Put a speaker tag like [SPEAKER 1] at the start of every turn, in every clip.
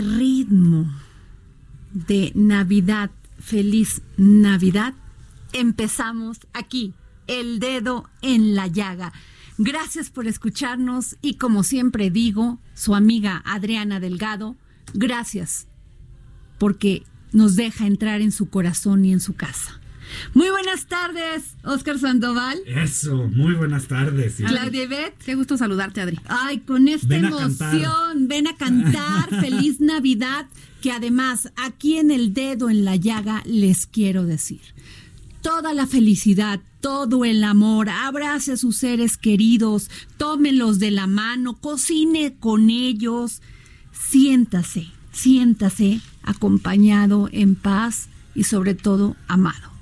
[SPEAKER 1] Ritmo de Navidad, feliz Navidad, empezamos aquí, el dedo en la llaga. Gracias por escucharnos y como siempre digo, su amiga Adriana Delgado, gracias porque nos deja entrar en su corazón y en su casa. Muy buenas tardes, Oscar Sandoval.
[SPEAKER 2] Eso, muy buenas tardes. Y-
[SPEAKER 1] Claudia Ibet.
[SPEAKER 3] Qué gusto saludarte, Adri.
[SPEAKER 1] Ay, con esta
[SPEAKER 2] Ven
[SPEAKER 1] emoción, ven a cantar, feliz Navidad, que además aquí en el dedo en la llaga les quiero decir, toda la felicidad, todo el amor, abrace a sus seres queridos, tómenlos de la mano, cocine con ellos, siéntase, siéntase acompañado en paz y sobre todo amado.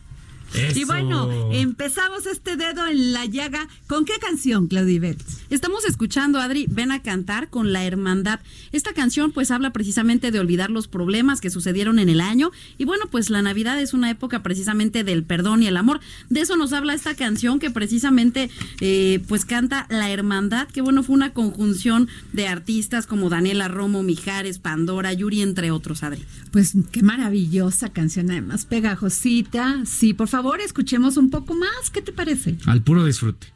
[SPEAKER 1] Y bueno, empezamos este dedo en la llaga. ¿Con qué canción, Claudia Ibet?
[SPEAKER 3] Estamos escuchando, Adri, ven a cantar con la hermandad. Esta canción pues habla precisamente de olvidar los problemas que sucedieron en el año y bueno, pues la Navidad es una época precisamente del perdón y el amor. De eso nos habla esta canción que precisamente eh, pues canta la hermandad, que bueno, fue una conjunción de artistas como Daniela Romo, Mijares, Pandora, Yuri, entre otros, Adri.
[SPEAKER 1] Pues qué maravillosa canción, además pegajosita. Sí, por favor, escuchemos un poco más. ¿Qué te parece?
[SPEAKER 2] Al puro disfrute.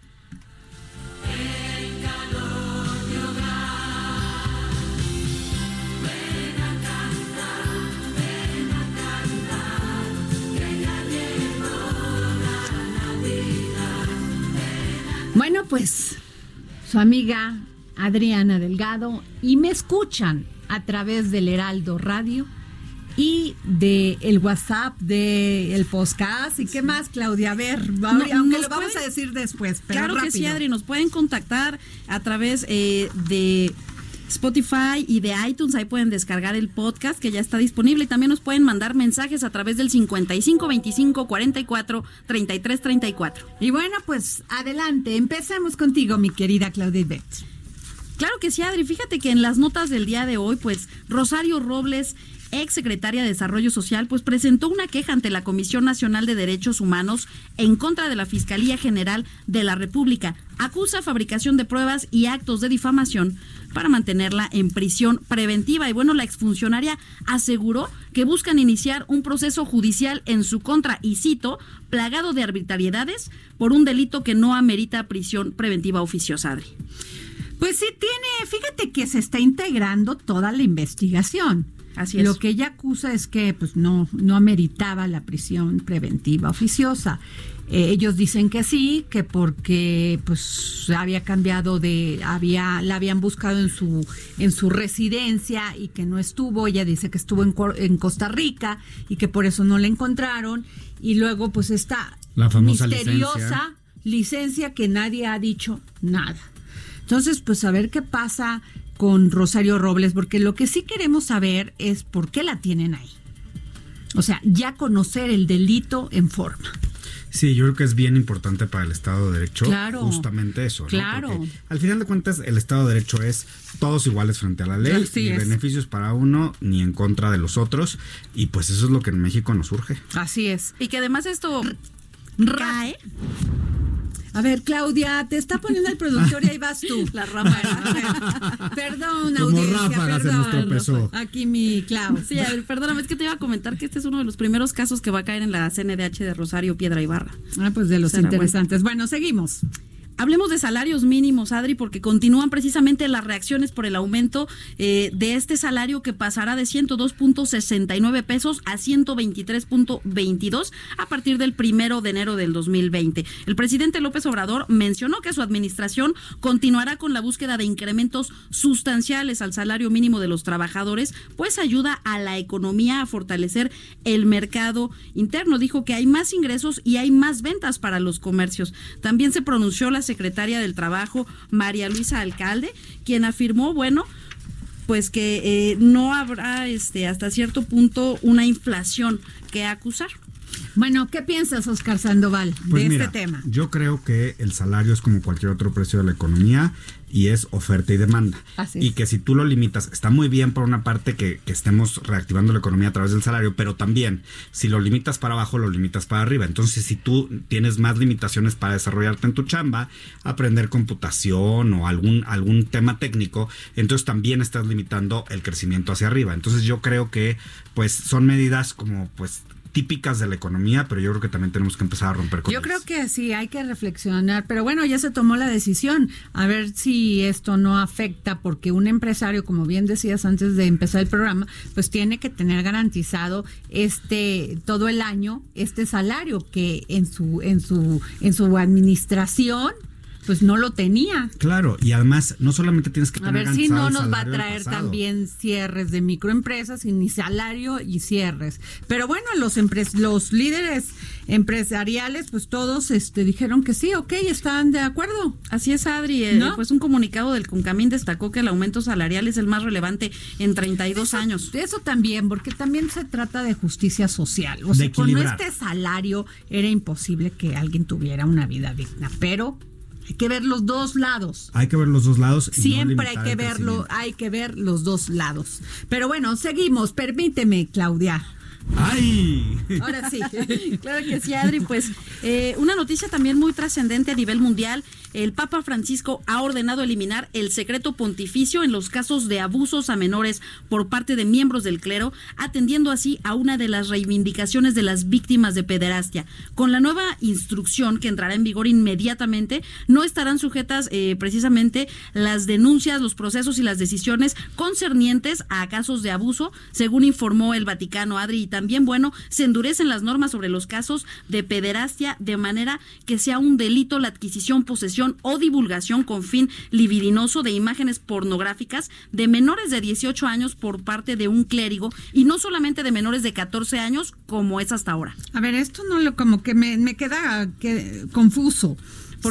[SPEAKER 1] Bueno, pues su amiga Adriana Delgado y me escuchan a través del Heraldo Radio y de el WhatsApp, de el podcast y qué más, Claudia. A ver,
[SPEAKER 3] No,
[SPEAKER 1] aunque lo vamos
[SPEAKER 3] pueden-
[SPEAKER 1] a decir después, pero
[SPEAKER 3] claro que sí. Adri, nos pueden contactar a través eh, de Spotify y de iTunes, ahí pueden descargar el podcast que ya está disponible y también nos pueden mandar mensajes a través del 55 25 44 33 34.
[SPEAKER 1] Y bueno, pues adelante, empecemos contigo, mi querida Claudia Ibet.
[SPEAKER 3] Claro que sí, Adri. Fíjate que en las notas del día de hoy, pues Rosario Robles, ex secretaria de Desarrollo Social, pues presentó una queja ante la Comisión Nacional de Derechos Humanos en contra de la Fiscalía General de la República. Acusa fabricación de pruebas y actos de difamación para mantenerla en prisión preventiva. Y bueno, la exfuncionaria aseguró que buscan iniciar un proceso judicial en su contra, y cito, plagado de arbitrariedades por un delito que no amerita prisión preventiva oficiosa, Adri.
[SPEAKER 1] Pues sí tiene, fíjate que se está integrando toda la investigación.
[SPEAKER 3] Así es.
[SPEAKER 1] Lo que ella acusa es que pues no, no ameritaba la prisión preventiva oficiosa. Eh, ellos dicen que sí, que porque pues había cambiado de, había, la habían buscado en su, en su residencia y que no estuvo. Ella dice que estuvo en, en Costa Rica y que por eso no la encontraron. Y luego pues esta
[SPEAKER 2] La famosa
[SPEAKER 1] misteriosa
[SPEAKER 2] licencia.
[SPEAKER 1] licencia que nadie ha dicho nada. Entonces, pues a ver qué pasa con Rosario Robles, porque lo que sí queremos saber es por qué la tienen ahí. O sea, ya conocer el delito en forma.
[SPEAKER 2] Sí, yo creo que es bien importante para el Estado de Derecho
[SPEAKER 1] Claro.
[SPEAKER 2] justamente eso. ¿no?
[SPEAKER 1] Claro.
[SPEAKER 2] Porque al final de cuentas, el Estado de Derecho es todos iguales frente a la ley,
[SPEAKER 1] Así
[SPEAKER 2] ni
[SPEAKER 1] es.
[SPEAKER 2] beneficios para uno, ni en contra de los otros. Y pues eso es lo que en México nos urge.
[SPEAKER 1] Así es.
[SPEAKER 3] Y que además esto cae.
[SPEAKER 1] A ver, Claudia, te está poniendo el productor y ahí vas tú.
[SPEAKER 3] La ráfaga.
[SPEAKER 1] Perdón,
[SPEAKER 2] Como
[SPEAKER 1] audiencia,
[SPEAKER 2] ráfaga se nos
[SPEAKER 1] perdón.
[SPEAKER 2] tropezó.
[SPEAKER 1] Aquí mi Clau.
[SPEAKER 3] Sí, a ver, perdóname, es que te iba a comentar que este es uno de los primeros casos que va a caer en la CNDH de Rosario Piedra Ibarra.
[SPEAKER 1] Ah, pues de los
[SPEAKER 3] Será bueno.
[SPEAKER 1] interesantes. Bueno, seguimos.
[SPEAKER 3] Hablemos de salarios mínimos, Adri, porque continúan precisamente las reacciones por el aumento eh, de este salario que pasará de 102.69 pesos a 123.22 a partir del primero de enero del 2020. El presidente López Obrador mencionó que su administración continuará con la búsqueda de incrementos sustanciales al salario mínimo de los trabajadores, pues ayuda a la economía a fortalecer el mercado interno. Dijo que hay más ingresos y hay más ventas para los comercios. También se pronunció la secretaria del Trabajo, María Luisa Alcalde, quien afirmó, bueno, pues que eh, no habrá este hasta cierto punto una inflación que acusar.
[SPEAKER 1] Bueno, ¿qué piensas, Oscar Sandoval,
[SPEAKER 2] Pues
[SPEAKER 1] de
[SPEAKER 2] mira,
[SPEAKER 1] este tema?
[SPEAKER 2] Yo creo que el salario es como cualquier otro precio de la economía y es oferta y demanda.
[SPEAKER 1] Así
[SPEAKER 2] y que si tú lo limitas, está muy bien por una parte que, que estemos reactivando la economía a través del salario, pero también si lo limitas para abajo, lo limitas para arriba. Entonces, si tú tienes más limitaciones para desarrollarte en tu chamba, aprender computación o algún, algún tema técnico, entonces también estás limitando el crecimiento hacia arriba. Entonces, yo creo que pues son medidas como pues típicas de la economía, pero yo creo que también tenemos que empezar a romper con
[SPEAKER 1] Yo
[SPEAKER 2] ellas.
[SPEAKER 1] creo que sí, hay que reflexionar, pero bueno, ya se tomó la decisión, a ver si esto no afecta, porque un empresario, como bien decías antes de empezar el programa, pues tiene que tener garantizado este todo el año este salario que en su en su en su administración pues no lo tenía.
[SPEAKER 2] Claro, y además no solamente tienes que
[SPEAKER 1] A
[SPEAKER 2] tener
[SPEAKER 1] ver si no nos va a traer también cierres de microempresas y ni salario y cierres. Pero bueno, los empres- los líderes empresariales, pues todos este dijeron que sí, ok, están de acuerdo.
[SPEAKER 3] Así es, Adri. Eh,
[SPEAKER 1] ¿No?
[SPEAKER 3] Pues un comunicado del Concamín destacó que el aumento salarial es el más relevante en 32 años.
[SPEAKER 1] De eso también, porque también se trata de justicia social. O sea,
[SPEAKER 2] De
[SPEAKER 1] con
[SPEAKER 2] equilibrar.
[SPEAKER 1] este salario era imposible que alguien tuviera una vida digna, pero hay que ver los dos lados.
[SPEAKER 2] Hay que ver los dos lados. y no
[SPEAKER 1] Siempre hay que verlo, hay que ver los dos lados. Pero bueno, seguimos. Permíteme, Claudia.
[SPEAKER 2] ¡Ay!
[SPEAKER 1] Ahora sí.
[SPEAKER 3] Claro que sí, Adri. Pues eh, una noticia también muy trascendente a nivel mundial. El Papa Francisco ha ordenado eliminar el secreto pontificio en los casos de abusos a menores por parte de miembros del clero, atendiendo así a una de las reivindicaciones de las víctimas de pederastia. Con la nueva instrucción que entrará en vigor inmediatamente, no estarán sujetas eh, precisamente las denuncias, los procesos y las decisiones concernientes a casos de abuso, según informó el Vaticano, Adri. Y también, bueno, se endurecen las normas sobre los casos de pederastia de manera que sea un delito la adquisición, posesión o divulgación con fin libidinoso de imágenes pornográficas de menores de 18 años por parte de un clérigo y no solamente de menores de 14 años como es hasta ahora.
[SPEAKER 1] A ver, esto no lo como que me, me queda que- confuso.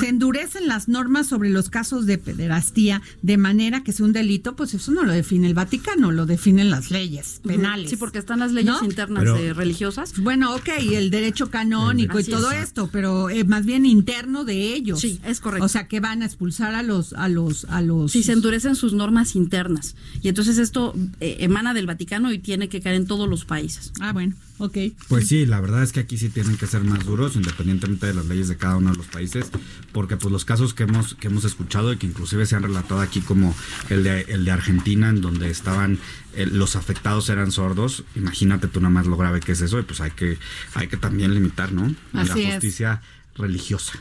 [SPEAKER 1] Se endurecen las normas sobre los casos de pederastía de manera que sea un delito, pues eso no lo define el Vaticano, lo definen las leyes penales.
[SPEAKER 3] Sí, porque están las leyes
[SPEAKER 1] ¿No?
[SPEAKER 3] internas
[SPEAKER 2] Pero-
[SPEAKER 3] eh, religiosas.
[SPEAKER 1] Bueno, ok, el derecho canónico y todo
[SPEAKER 3] es.
[SPEAKER 1] esto, pero eh, más bien interno de ellos.
[SPEAKER 3] Sí, es correcto.
[SPEAKER 1] O sea, que van a expulsar a los, a los, a los.
[SPEAKER 3] Si se endurecen sus normas internas. Y entonces esto eh, emana del Vaticano y tiene que caer en todos los países.
[SPEAKER 1] Ah, bueno, ok.
[SPEAKER 2] Pues sí, la verdad es que aquí sí tienen que ser más duros, independientemente de las leyes de cada uno de los países, porque pues los casos que hemos que hemos escuchado y que inclusive se han relatado aquí como el de el de Argentina, en donde estaban eh, los afectados eran sordos, imagínate tú nada más lo grave que es eso y pues hay que hay que también limitar, ¿no?
[SPEAKER 1] Así
[SPEAKER 2] la
[SPEAKER 1] es.
[SPEAKER 2] justicia religiosa.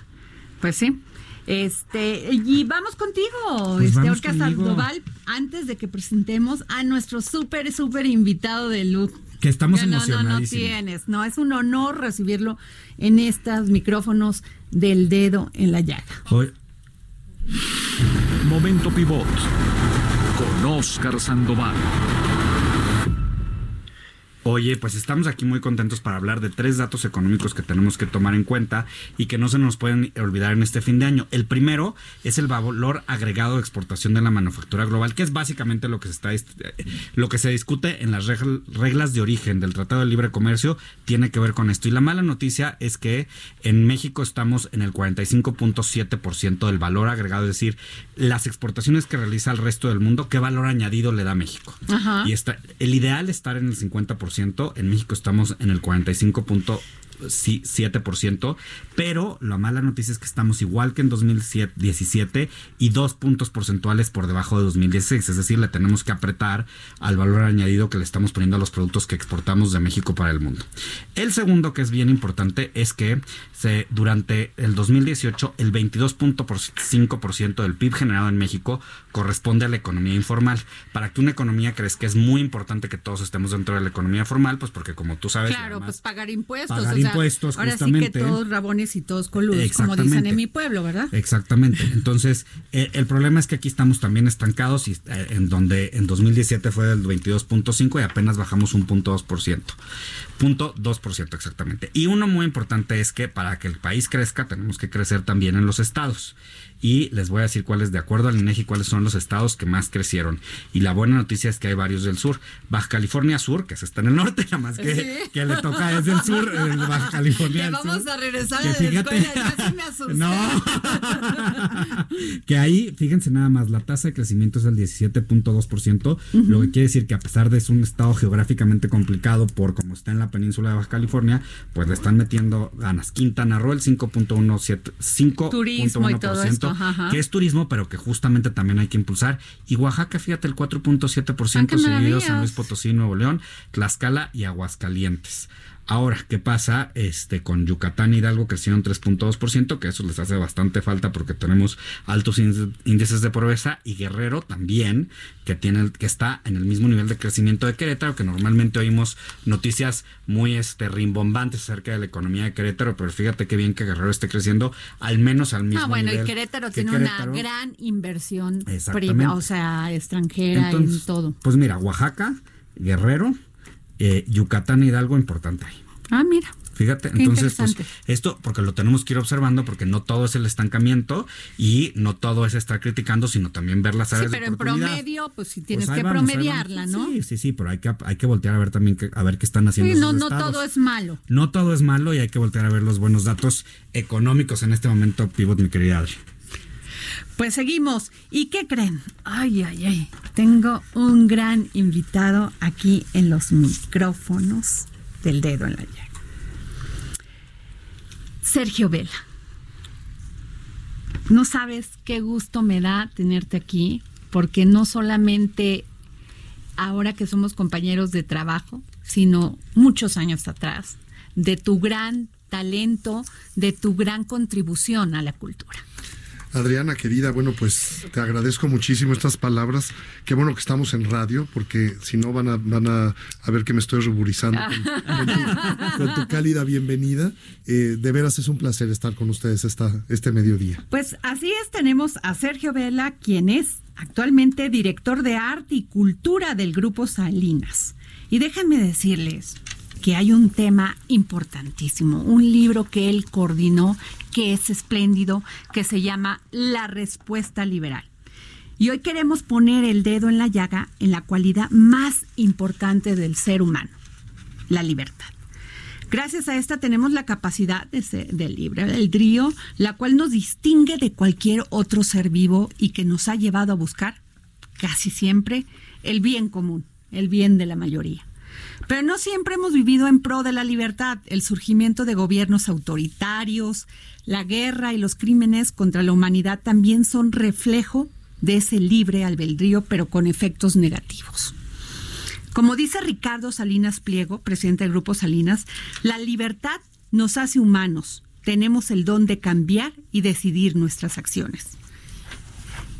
[SPEAKER 1] Pues sí. Este, y vamos contigo,
[SPEAKER 2] Pues
[SPEAKER 1] este
[SPEAKER 2] vamos
[SPEAKER 1] Orca. Sandoval, antes de que presentemos a nuestro súper, súper invitado de lujo.
[SPEAKER 2] Que estamos
[SPEAKER 1] no, no, no
[SPEAKER 2] emocionadísimos.
[SPEAKER 1] tienes. No, es un honor recibirlo en estos micrófonos del dedo en la llaga.
[SPEAKER 2] Hoy-
[SPEAKER 4] Momento Pivot. Con Oscar Sandoval.
[SPEAKER 2] Oye, pues estamos aquí muy contentos para hablar de tres datos económicos que tenemos que tomar en cuenta y que no se nos pueden olvidar en este fin de año. El primero es el valor agregado de exportación de la manufactura global, que es básicamente lo que se está eh, lo que se discute en las regl- reglas de origen del Tratado de Libre Comercio tiene que ver con esto. Y la mala noticia es que en México estamos en el 45.7% del valor agregado, es decir, las exportaciones que realiza el resto del mundo, ¿qué valor añadido le da México?
[SPEAKER 1] Ajá.
[SPEAKER 2] Y está, el ideal es estar en el 50%, en México estamos en el 45.7%, pero la mala noticia es que estamos igual que en 2017 y dos puntos porcentuales por debajo de 2016, es decir, le tenemos que apretar al valor añadido que le estamos poniendo a los productos que exportamos de México para el mundo. El segundo que es bien importante es que se, durante el 2018 el 22.5% del PIB generado en México corresponde a la economía informal. Para que una economía crezca es muy importante que todos estemos dentro de la economía formal, pues porque como tú sabes,
[SPEAKER 1] Claro,
[SPEAKER 2] además-
[SPEAKER 1] pues pagar impuestos.
[SPEAKER 2] pagar impuestos,
[SPEAKER 1] ahora sí
[SPEAKER 2] justamente.
[SPEAKER 1] que todos rabones y todos coludos, como dicen en mi pueblo, ¿verdad?
[SPEAKER 2] Exactamente. Entonces, eh, el problema es que aquí estamos también estancados y eh, en donde en 2017 fue del 22.5 y apenas bajamos un punto 2%. Punto 2% exactamente. Y uno muy importante es que para que el país crezca tenemos que crecer también en los estados. Y les voy a decir cuáles, de acuerdo al INEGI, cuáles son los estados que más crecieron. Y la buena noticia es que hay varios del sur. Baja California Sur, que se está en el norte, nada más que,
[SPEAKER 1] Sí.
[SPEAKER 2] que le toca es del sur, eh, Baja California. Del
[SPEAKER 1] vamos
[SPEAKER 2] Sur.
[SPEAKER 1] a regresar
[SPEAKER 2] Que fíjate-
[SPEAKER 1] escuela, me asusté.
[SPEAKER 2] No. que ahí, fíjense nada más, la tasa de crecimiento es del 17.2%, lo que quiere decir que a pesar de ser un estado geográficamente complicado por como está en la península de Baja California, pues le están metiendo ganas. Quintana Roo el 5.17
[SPEAKER 1] Turismo y todo
[SPEAKER 2] 5.1%,
[SPEAKER 1] esto, ajá,
[SPEAKER 2] que es turismo, pero que justamente también hay que impulsar. Y Oaxaca, fíjate, el 4.7%
[SPEAKER 1] Ah, qué
[SPEAKER 2] seguido. San Luis Potosí, Nuevo León, Tlaxcala y Aguascalientes. Ahora, ¿qué pasa este con Yucatán y Hidalgo crecieron 3.2%, que eso les hace bastante falta porque tenemos altos índices- de pobreza y Guerrero también, que tiene que está en el mismo nivel de crecimiento de Querétaro, que normalmente oímos noticias muy este rimbombantes acerca de la economía de Querétaro, pero fíjate qué bien que Guerrero esté creciendo al menos al mismo
[SPEAKER 1] Ah, bueno,
[SPEAKER 2] nivel
[SPEAKER 1] y Querétaro
[SPEAKER 2] que
[SPEAKER 1] tiene
[SPEAKER 2] Querétaro.
[SPEAKER 1] una gran inversión prima, o sea, extranjera
[SPEAKER 2] Entonces,
[SPEAKER 1] en todo.
[SPEAKER 2] Pues mira, Oaxaca, Guerrero, eh, Yucatán y Hidalgo importante ahí.
[SPEAKER 1] Ah, mira.
[SPEAKER 2] Fíjate,
[SPEAKER 1] Qué
[SPEAKER 2] entonces, pues, esto porque lo tenemos que ir observando, porque no todo es el estancamiento y no todo es estar criticando, sino también ver las
[SPEAKER 1] Sí,
[SPEAKER 2] áreas
[SPEAKER 1] pero
[SPEAKER 2] de
[SPEAKER 1] en
[SPEAKER 2] oportunidad.
[SPEAKER 1] promedio, pues sí
[SPEAKER 2] Pues
[SPEAKER 1] tienes
[SPEAKER 2] ahí
[SPEAKER 1] que
[SPEAKER 2] vamos,
[SPEAKER 1] promediarla. ¿no?
[SPEAKER 2] Sí, sí, sí, pero hay que, hay que voltear a ver también que- a ver qué están haciendo.
[SPEAKER 1] Sí, no, no
[SPEAKER 2] estados.
[SPEAKER 1] todo es malo.
[SPEAKER 2] No todo es malo y hay que voltear a ver los buenos datos económicos en este momento, Pivot, mi querida Adri.
[SPEAKER 1] Pues seguimos. ¿Y qué creen? Ay, ay, ay. Tengo un gran invitado aquí en los micrófonos del dedo en la llaga. Sergio Vela. No sabes qué gusto me da tenerte aquí, porque no solamente ahora que somos compañeros de trabajo, sino muchos años atrás, de tu gran talento, de tu gran contribución a la cultura.
[SPEAKER 5] Adriana, querida, bueno, pues te agradezco muchísimo estas palabras. Qué bueno que estamos en radio, porque si no van a, van a, ver que me estoy ruborizando con, con tu, con tu cálida bienvenida. Eh, de veras es un placer estar con ustedes esta, este mediodía.
[SPEAKER 1] Pues así es, tenemos a Sergio Vela, quien es actualmente director de arte y cultura del Grupo Salinas. Y déjenme decirles que hay un tema importantísimo, un libro que él coordinó, que es espléndido, que se llama La Respuesta Liberal. Y hoy queremos poner el dedo en la llaga en la cualidad más importante del ser humano, la libertad. Gracias a esta tenemos la capacidad de, ser, de libre la cual nos distingue de cualquier otro ser vivo y que nos ha llevado a buscar, casi siempre, el bien común, el bien de la mayoría. Pero no siempre hemos vivido en pro de la libertad. El surgimiento de gobiernos autoritarios, la guerra y los crímenes contra la humanidad también son reflejo de ese libre albedrío, pero con efectos negativos. Como dice Ricardo Salinas Pliego, presidente del Grupo Salinas, la libertad nos hace humanos. Tenemos el don de cambiar y decidir nuestras acciones.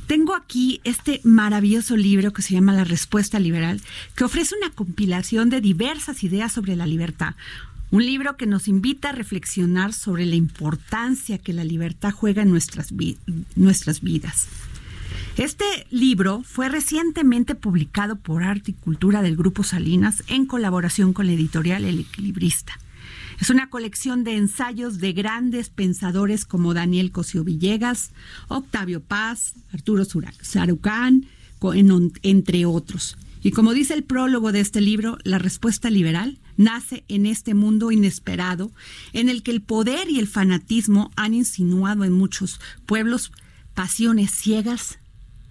[SPEAKER 1] tengo aquí este maravilloso libro que se llama La Respuesta Liberal, que ofrece una compilación de diversas ideas sobre la libertad. Un libro que nos invita a reflexionar sobre la importancia que la libertad juega en nuestras, vi- nuestras vidas. Este libro fue recientemente publicado por Arte y Cultura del Grupo Salinas en colaboración con la editorial El Equilibrista. Es una colección de ensayos de grandes pensadores como Daniel Cosío Villegas, Octavio Paz, Arturo Sarucán, entre otros. Y como dice el prólogo de este libro, la respuesta liberal nace en este mundo inesperado en el que el poder y el fanatismo han insinuado en muchos pueblos pasiones ciegas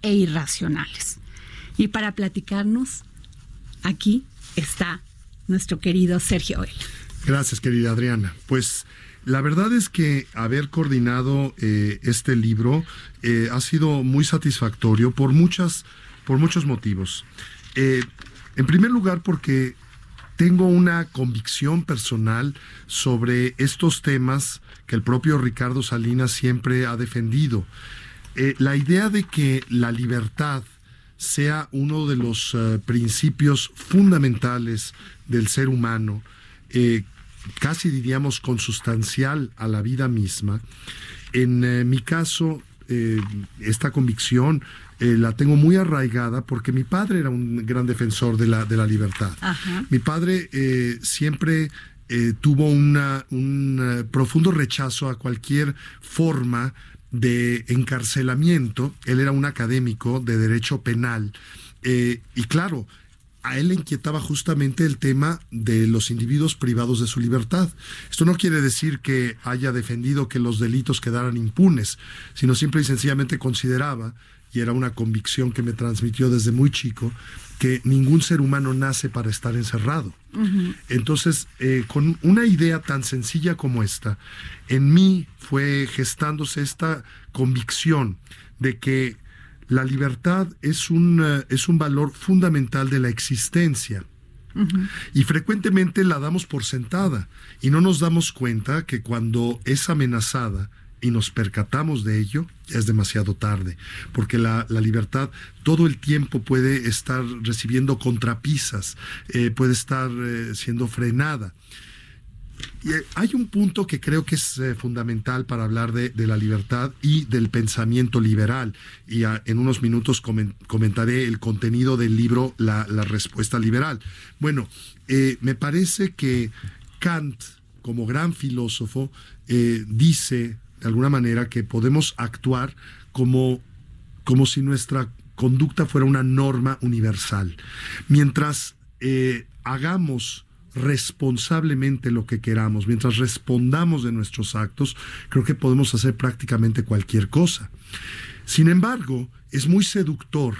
[SPEAKER 1] e irracionales. Y para platicarnos, aquí está nuestro querido Sergio Vela.
[SPEAKER 5] Gracias, querida Adriana. Pues la verdad es que haber coordinado eh, este libro eh, ha sido muy satisfactorio por muchas, por muchos motivos. Eh, en primer lugar, porque tengo una convicción personal sobre estos temas que el propio Ricardo Salinas siempre ha defendido. Eh, la idea de que la libertad sea uno de los eh, principios fundamentales del ser humano, eh, casi diríamos consustancial a la vida misma. En mi caso, esta convicción eh, la tengo muy arraigada porque mi padre era un gran defensor de la, de la libertad.
[SPEAKER 1] Ajá.
[SPEAKER 5] Mi padre eh, siempre eh, tuvo una- un profundo rechazo a cualquier forma de encarcelamiento. Él era un académico de derecho penal. y claro, a él le inquietaba justamente el tema de los individuos privados de su libertad. Esto no quiere decir que haya defendido que los delitos quedaran impunes, sino simple y sencillamente consideraba, y era una convicción que me transmitió desde muy chico, que ningún ser humano nace para estar encerrado. Entonces, eh, con una idea tan sencilla como esta, en mí fue gestándose esta convicción de que la libertad es un, eh, es un valor fundamental de la existencia. Y frecuentemente la damos por sentada y no nos damos cuenta que cuando es amenazada y nos percatamos de ello, ya es demasiado tarde, porque la, libertad todo el tiempo puede estar recibiendo contrapisas, eh, puede estar eh, siendo frenada. Y eh, hay un punto que creo que es fundamental para hablar de, la libertad y del pensamiento liberal. Y ah, en unos minutos comen- comentaré el contenido del libro La, respuesta liberal. Bueno, me parece que Kant, como gran filósofo, dice de alguna manera que podemos actuar como como si nuestra conducta fuera una norma universal. Mientras eh, hagamos responsablemente lo que queramos, mientras respondamos de nuestros actos, creo que podemos hacer prácticamente cualquier cosa. Sin embargo, es muy seductor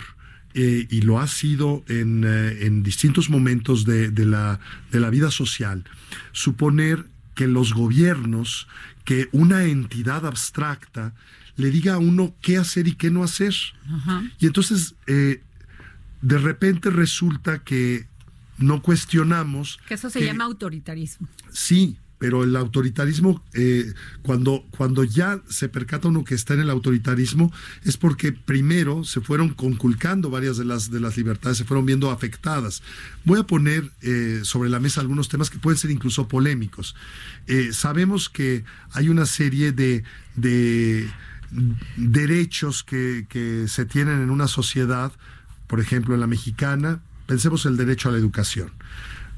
[SPEAKER 5] eh, y lo ha sido en, eh, en distintos momentos de, la, de la vida social, suponer que los gobiernos, que una entidad abstracta le diga a uno qué hacer y qué no hacer. Y entonces, eh, de repente resulta que no cuestionamos.
[SPEAKER 1] Que eso se
[SPEAKER 5] que-
[SPEAKER 1] llama autoritarismo.
[SPEAKER 5] Sí, pero el autoritarismo, eh, cuando, cuando ya se percata uno que está en el autoritarismo, es porque primero se fueron conculcando varias de las, de las libertades, se fueron viendo afectadas. Voy a poner eh, sobre la mesa algunos temas que pueden ser incluso polémicos. Eh, sabemos que hay una serie de, de derechos que, que se tienen en una sociedad, por ejemplo, en la mexicana, pensemos el derecho a la educación.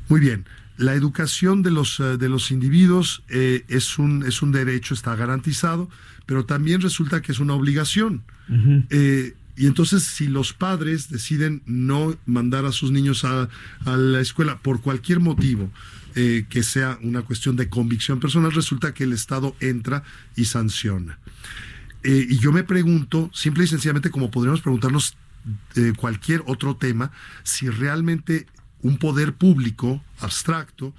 [SPEAKER 5] Muy bien, la educación de los, eh, de los individuos eh, es, un, es un derecho, está garantizado, pero también resulta que es una obligación. Eh, y entonces, si los padres deciden no mandar a sus niños a, a la escuela por cualquier motivo, eh, que sea una cuestión de convicción personal, resulta que el Estado entra y sanciona. Eh, y yo me pregunto, simple y sencillamente, como podríamos preguntarnos eh, cualquier otro tema, si realmente un poder público abstracto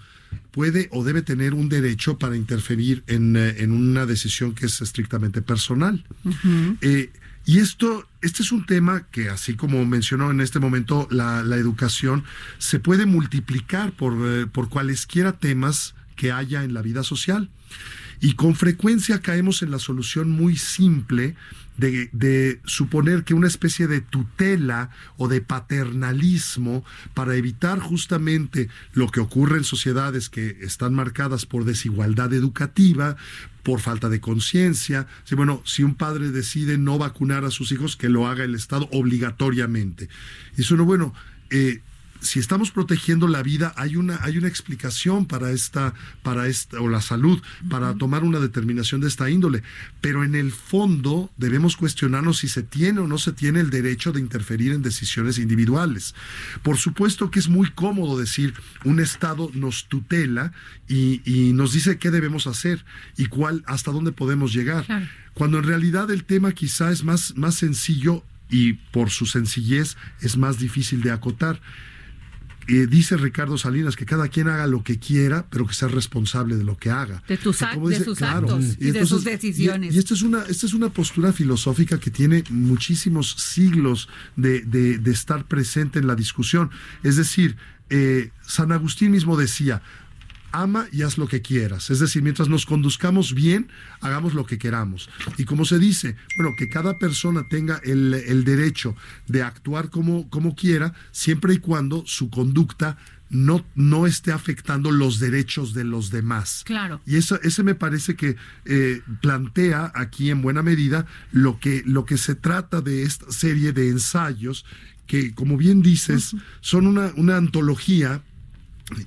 [SPEAKER 5] puede o debe tener un derecho para interferir en, eh, en una decisión que es estrictamente personal. Eh, y esto, este es un tema que, así como mencionó en este momento la, la educación, se puede multiplicar por, eh, por cualesquiera temas que haya en la vida social. Y con frecuencia caemos en la solución muy simple de, de suponer que una especie de tutela o de paternalismo para evitar justamente lo que ocurre en sociedades que están marcadas por desigualdad educativa, por falta de conciencia. Sí, bueno, si un padre decide no vacunar a sus hijos, que lo haga el Estado obligatoriamente. Y eso no, bueno, eh, si estamos protegiendo la vida, hay una, hay una explicación para esta, para esta, o la salud, para tomar una determinación de esta índole. Pero en el fondo debemos cuestionarnos si se tiene o no se tiene el derecho de interferir en decisiones individuales. Por supuesto que es muy cómodo decir un Estado nos tutela y, y nos dice qué debemos hacer y cuál, hasta dónde podemos llegar.
[SPEAKER 1] Claro.
[SPEAKER 5] Cuando en realidad el tema quizá es más, más sencillo y por su sencillez es más difícil de acotar. Eh, dice Ricardo Salinas que cada quien haga lo que quiera, pero que sea responsable de lo que haga.
[SPEAKER 1] De tus de sus actos y de sus decisiones.
[SPEAKER 5] Y, y esta, es una, esta es una postura filosófica que tiene muchísimos siglos de, de- de estar presente en la discusión. Es decir, eh, San Agustín mismo decía, ama y haz lo que quieras. Es decir, mientras nos conduzcamos bien, hagamos lo que queramos. Y como se dice, bueno, que cada persona tenga el, el derecho de actuar como, como quiera, siempre y cuando su conducta no, no esté afectando los derechos de los demás.
[SPEAKER 1] Claro.
[SPEAKER 5] Y eso, ese me parece que eh, plantea aquí en buena medida lo que, lo que se trata de esta serie de ensayos que, como bien dices, son una, una antología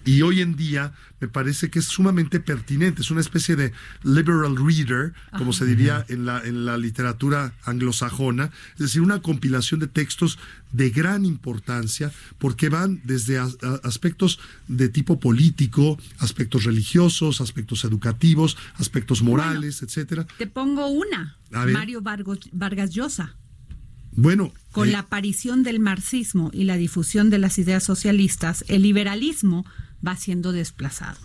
[SPEAKER 5] y hoy en día me parece que es sumamente pertinente, es una especie de liberal reader, como se diría en la, en la literatura anglosajona, es decir, una compilación de textos de gran importancia porque van desde a- a- aspectos de tipo político, aspectos religiosos, aspectos educativos, aspectos morales, etcétera.
[SPEAKER 1] Te pongo una. Mario Vargas Llosa.
[SPEAKER 5] Bueno,
[SPEAKER 1] Con
[SPEAKER 5] eh,
[SPEAKER 1] la aparición del marxismo y la difusión de las ideas socialistas, el liberalismo va siendo desplazado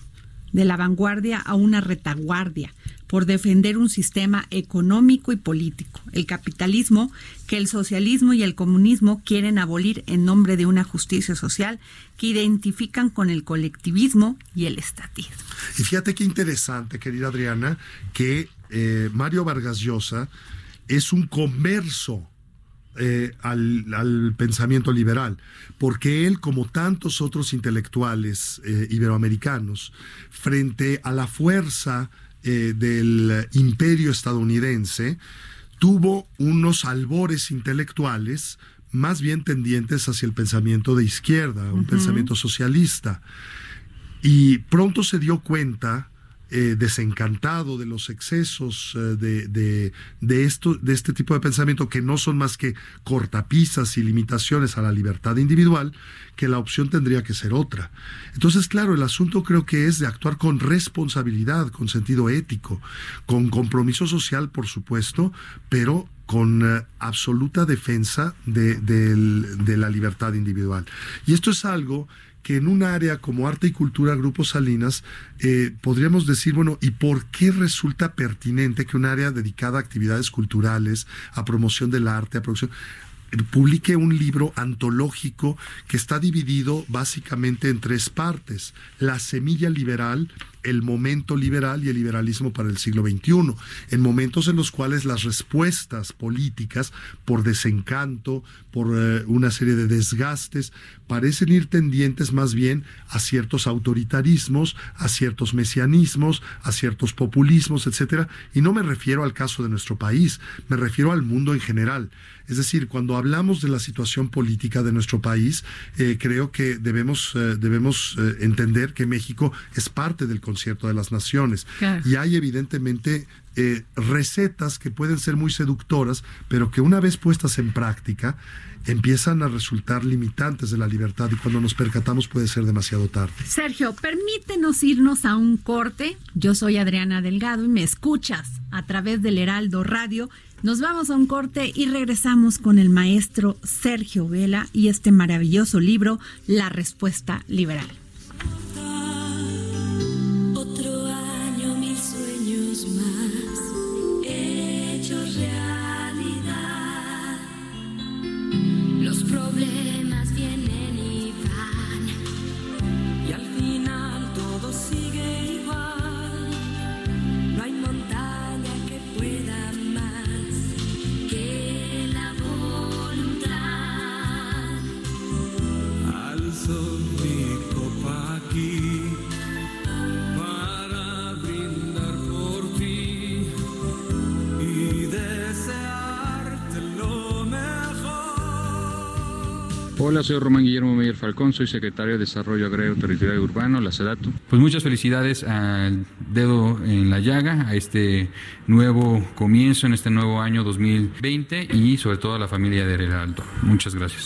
[SPEAKER 1] de la vanguardia a una retaguardia por defender un sistema económico y político, el capitalismo que el socialismo y el comunismo quieren abolir en nombre de una justicia social que identifican con el colectivismo y el estatismo.
[SPEAKER 5] Y fíjate qué interesante, querida Adriana, que eh, Mario Vargas Llosa es un converso eh, al, al pensamiento liberal, porque él, como tantos otros intelectuales eh, iberoamericanos, frente a la fuerza eh, del imperio estadounidense, tuvo unos albores intelectuales más bien tendientes hacia el pensamiento de izquierda, un pensamiento socialista. Y pronto se dio cuenta, eh, desencantado de los excesos eh, de, de, esto, de este tipo de pensamiento, que no son más que cortapisas y limitaciones a la libertad individual, que la opción tendría que ser otra. Entonces, claro, el asunto creo que es de actuar con responsabilidad, con sentido ético, con compromiso social, por supuesto, pero con eh, absoluta defensa de, de la libertad individual. Y esto es algo que en un área como arte y cultura Grupo Salinas eh, podríamos decir, bueno, ¿y por qué resulta pertinente que un área dedicada a actividades culturales, a promoción del arte, a producción, publique un libro antológico que está dividido básicamente en tres partes. La semilla liberal, el momento liberal y el liberalismo para el siglo XXI, en momentos en los cuales las respuestas políticas, por desencanto, por eh, una serie de desgastes, parecen ir tendientes más bien a ciertos autoritarismos, a ciertos mesianismos, a ciertos populismos, etcétera. Y no me refiero al caso de nuestro país, me refiero al mundo en general. Es decir, cuando hablamos de la situación política de nuestro país, eh, creo que debemos, eh, debemos eh, entender que México es parte del concierto de las naciones.
[SPEAKER 1] Claro.
[SPEAKER 5] Y hay evidentemente recetas que pueden ser muy seductoras, pero que una vez puestas en práctica empiezan a resultar limitantes de la libertad y cuando nos percatamos puede ser demasiado tarde.
[SPEAKER 1] Sergio, permítenos irnos a un corte. Yo soy Adriana Delgado y me escuchas a través del Heraldo Radio. Nos vamos a un corte y regresamos con el maestro Sergio Vela y este maravilloso libro, La Respuesta Liberal.
[SPEAKER 6] Hola, soy Román Guillermo Meyer Falcón, soy secretario de Desarrollo Agrario Territorial y Urbano, la SEDATU. Pues muchas felicidades al dedo en la llaga, a este nuevo comienzo en este nuevo año 2020 y sobre todo a la familia de Heraldo. Muchas gracias.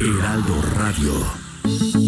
[SPEAKER 4] Heraldo Radio.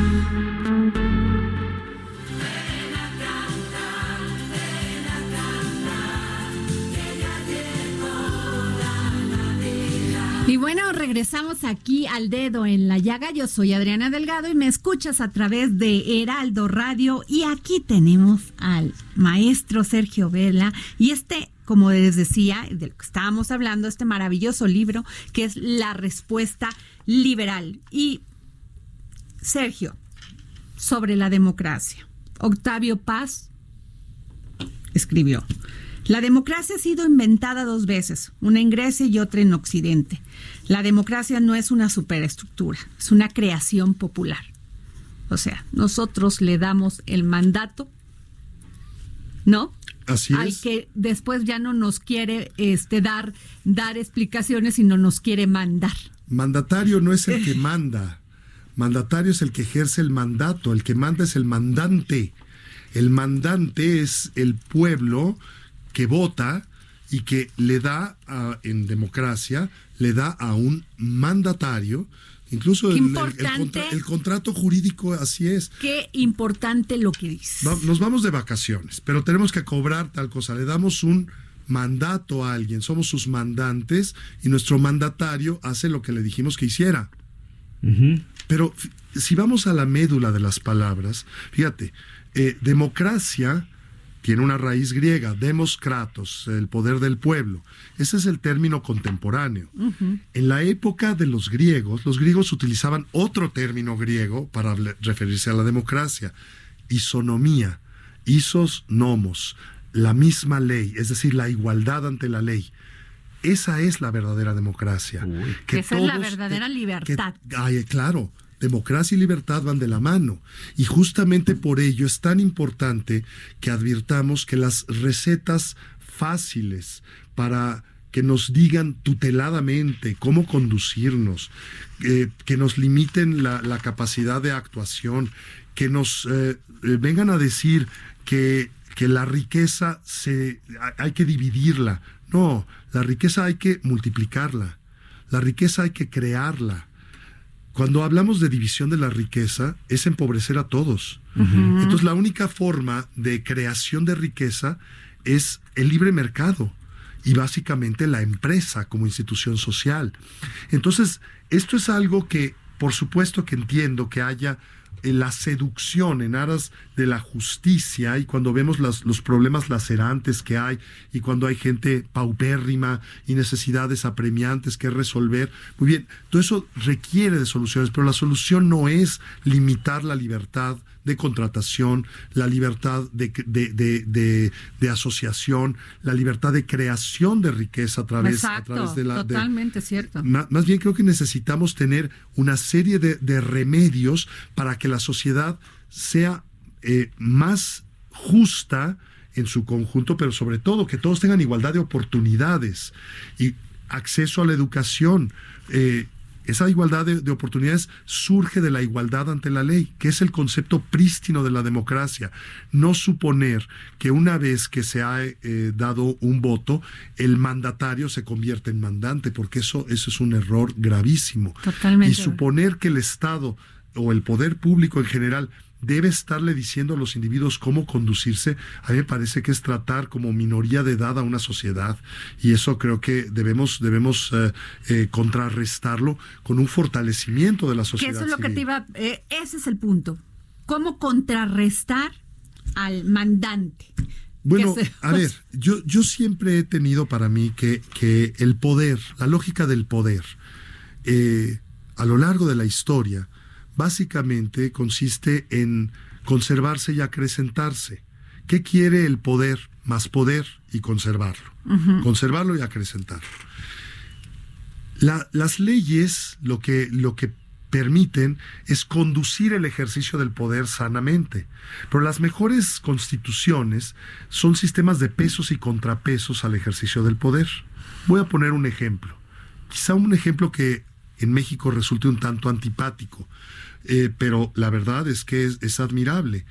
[SPEAKER 1] Bueno, regresamos aquí al dedo en la llaga. Yo soy Adriana Delgado y me escuchas a través de Heraldo Radio. Y aquí tenemos al maestro Sergio Vela y este, como les decía, de lo que estábamos hablando, este maravilloso libro que es La Respuesta Liberal. Y Sergio, sobre la democracia. Octavio Paz escribió. La democracia ha sido inventada dos veces, una en Grecia y otra en Occidente. La democracia no es una superestructura, es una creación popular. O sea, nosotros le damos el mandato, ¿no?
[SPEAKER 5] Así
[SPEAKER 1] Al
[SPEAKER 5] es.
[SPEAKER 1] que después ya no nos quiere este, dar, dar explicaciones, sino nos quiere mandar.
[SPEAKER 5] Mandatario no es el que manda. Mandatario es el que ejerce el mandato. El que manda es el mandante. El mandante es el pueblo que vota y que le da a- en democracia, le da a un mandatario, incluso el, el- el
[SPEAKER 1] importante.
[SPEAKER 5] contra- el contrato jurídico así es.
[SPEAKER 1] Qué importante lo que dices.
[SPEAKER 5] Va- Nos vamos de vacaciones, pero tenemos que cobrar tal cosa. Le damos un mandato a alguien, somos sus mandantes y nuestro mandatario hace lo que le dijimos que hiciera. Pero si vamos a la médula de las palabras, fíjate, eh, democracia tiene una raíz griega, demos kratos, el poder del pueblo. Ese es el término contemporáneo. En la época de los griegos, los griegos utilizaban otro término griego para referirse a la democracia, isonomía, isos nomos, la misma ley, es decir, la igualdad ante la ley. Esa es la verdadera democracia. Que
[SPEAKER 1] Esa es la
[SPEAKER 5] todos-
[SPEAKER 1] verdadera libertad.
[SPEAKER 5] que- ay, claro, democracia y libertad van de la mano. Y justamente por ello es tan importante que advirtamos que las recetas fáciles para que nos digan tuteladamente cómo conducirnos, eh, que nos limiten la, capacidad de actuación, que nos eh, eh, vengan a decir que, que la riqueza se, hay que dividirla. No, la riqueza hay que multiplicarla. La riqueza hay que crearla. Cuando hablamos de división de la riqueza, es empobrecer a todos. Entonces, la única forma de creación de riqueza es el libre mercado y básicamente la empresa como institución social. Entonces, esto es algo que, por supuesto que entiendo que haya la seducción en aras de la justicia y cuando vemos las- los problemas lacerantes que hay y cuando hay gente paupérrima y necesidades apremiantes que resolver, muy bien, todo eso requiere de soluciones, pero la solución no es limitar la libertad de contratación, la libertad de, de- de- de- asociación, la libertad de creación de riqueza a través, a través de la...
[SPEAKER 1] totalmente cierto.
[SPEAKER 5] Más bien creo que necesitamos tener una serie de, de remedios para que la sociedad sea eh, más justa en su conjunto, pero sobre todo que todos tengan igualdad de oportunidades y acceso a la educación. Eh, esa igualdad de, de oportunidades surge de la igualdad ante la ley, que es el concepto prístino de la democracia. No suponer que una vez que se ha eh, dado un voto, el mandatario se convierte en mandante, porque eso, eso es un error gravísimo.
[SPEAKER 1] Totalmente.
[SPEAKER 5] Y suponer que el Estado o el poder público en general debe estarle diciendo a los individuos cómo conducirse, a mí me parece que es tratar como minoría de edad a una sociedad y eso creo que debemos, debemos eh, eh, contrarrestarlo con un fortalecimiento de la
[SPEAKER 1] Que
[SPEAKER 5] sociedad.
[SPEAKER 1] eso es lo que te iba, eh, ese es el punto. ¿Cómo contrarrestar al mandante?
[SPEAKER 5] Bueno,
[SPEAKER 1] se-
[SPEAKER 5] a ver, yo, yo siempre he tenido para mí que, que el poder, la lógica del poder, a lo largo de la historia, básicamente consiste en conservarse y acrecentarse. ¿Qué quiere el poder? Más poder y conservarlo. Conservarlo y acrecentarlo. La- las leyes lo que, lo que permiten es conducir el ejercicio del poder sanamente. Pero las mejores constituciones son sistemas de pesos y contrapesos al ejercicio del poder. Voy a poner un ejemplo. Quizá un ejemplo que en México resulte un tanto antipático, eh, pero la verdad es que es, es admirable.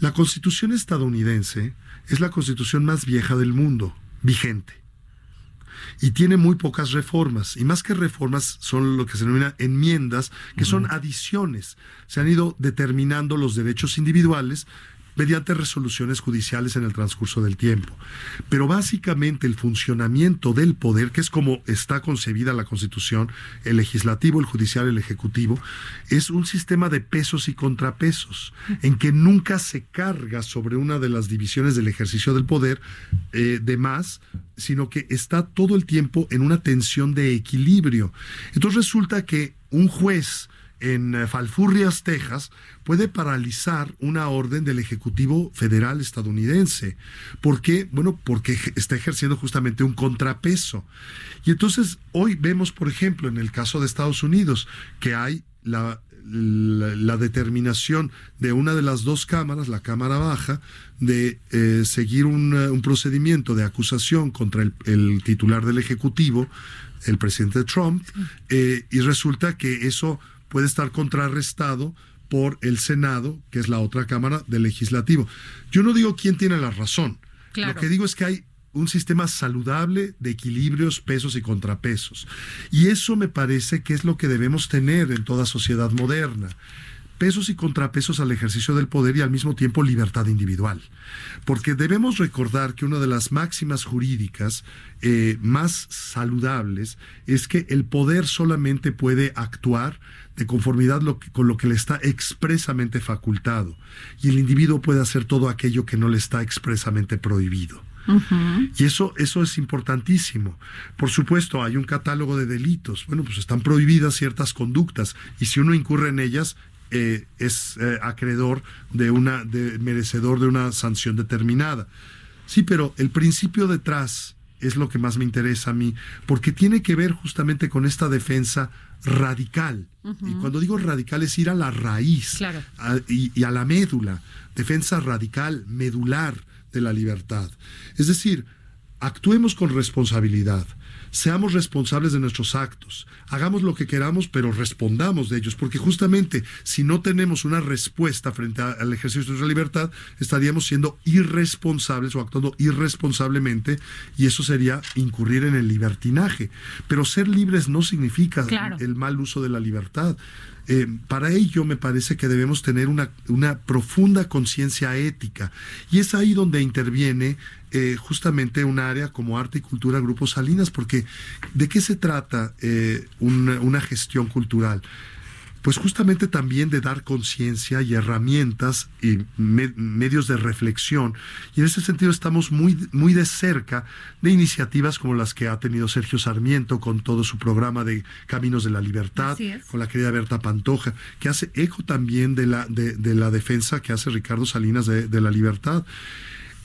[SPEAKER 5] La constitución estadounidense es la constitución más vieja del mundo, vigente y tiene muy pocas reformas. Y más que reformas, son lo que se denomina enmiendas, que son adiciones. Se han ido determinando los derechos individuales mediante resoluciones judiciales en el transcurso del tiempo. Pero básicamente el funcionamiento del poder, que es como está concebida la Constitución, el legislativo, el judicial, el ejecutivo, es un sistema de pesos y contrapesos, en que nunca se carga sobre una de las divisiones del ejercicio del poder eh, de más, sino que está todo el tiempo en una tensión de equilibrio. Entonces resulta que un juez en eh, Falfurrias, Texas, puede paralizar una orden del Ejecutivo Federal estadounidense. ¿Por qué? Bueno, porque está ejerciendo justamente un contrapeso. Y entonces hoy vemos, por ejemplo, en el caso de Estados Unidos, que hay la, la, la determinación de una de las dos cámaras, la Cámara Baja, de eh, seguir un, eh, un procedimiento de acusación contra el, el titular del Ejecutivo, el presidente Trump, eh, y resulta que eso puede estar contrarrestado por el Senado, que es la otra Cámara del Legislativo. Yo no digo quién tiene la razón.
[SPEAKER 1] Claro.
[SPEAKER 5] Lo que digo es que hay un sistema saludable de equilibrios, pesos y contrapesos. Y eso me parece que es lo que debemos tener en toda sociedad moderna. Pesos y contrapesos al ejercicio del poder y al mismo tiempo libertad individual. Porque debemos recordar que una de las máximas jurídicas eh, más saludables es que el poder solamente puede actuar de conformidad lo que- con lo que le está expresamente facultado. Y el individuo puede hacer todo aquello que no le está expresamente prohibido. Y eso, eso es importantísimo. Por supuesto, hay un catálogo de delitos. Bueno, pues están prohibidas ciertas conductas y si uno incurre en ellas, eh, es eh, acreedor de una, de, merecedor de una sanción determinada. Sí, pero el principio detrás es lo que más me interesa a mí, porque tiene que ver justamente con esta defensa radical. Y cuando digo radical es ir a la raíz
[SPEAKER 1] Claro.
[SPEAKER 5] a- y, y a la médula, defensa radical, medular de la libertad. Es decir, actuemos con responsabilidad, seamos responsables de nuestros actos, hagamos lo que queramos, pero respondamos de ellos, porque justamente si no tenemos una respuesta frente a- al ejercicio de nuestra libertad, estaríamos siendo irresponsables o actuando irresponsablemente, y eso sería incurrir en el libertinaje. Pero ser libres no significa
[SPEAKER 1] Claro.
[SPEAKER 5] el mal uso de la libertad. Eh, para ello me parece que debemos tener una, una profunda conciencia ética y es ahí donde interviene eh, justamente un área como arte y cultura Grupo Salinas, porque ¿de qué se trata eh, una, una gestión cultural? Pues justamente también de dar conciencia y herramientas y me- medios de reflexión. Y en ese sentido estamos muy, muy de cerca de iniciativas como las que ha tenido Sergio Sarmiento con todo su programa de Caminos de la Libertad, con la querida Berta Pantoja, que hace eco también de la, de, de la defensa que hace Ricardo Salinas de, de la libertad.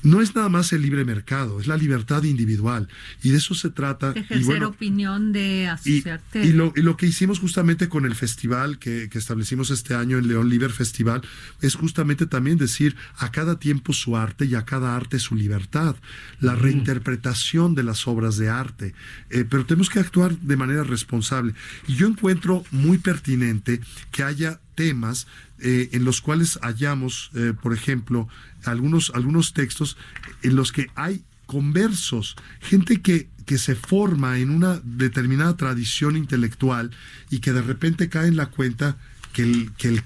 [SPEAKER 5] No es nada más el libre mercado, es la libertad individual. Y de eso se trata.
[SPEAKER 1] De
[SPEAKER 5] Y
[SPEAKER 1] ejercer
[SPEAKER 5] bueno,
[SPEAKER 1] opinión, de
[SPEAKER 5] y,
[SPEAKER 1] asociarte.
[SPEAKER 5] y lo, y lo que hicimos justamente con el festival que, que establecimos este año, el León Liber Festival, es justamente también decir a cada tiempo su arte y a cada arte su libertad, la reinterpretación de las obras de arte. Eh, pero tenemos que actuar de manera responsable. Y yo encuentro muy pertinente que haya temas eh, en los cuales hayamos, eh, por ejemplo, algunos, algunos textos en los que hay conversos, gente que, que se forma en una determinada tradición intelectual y que de repente cae en la cuenta que el, que el,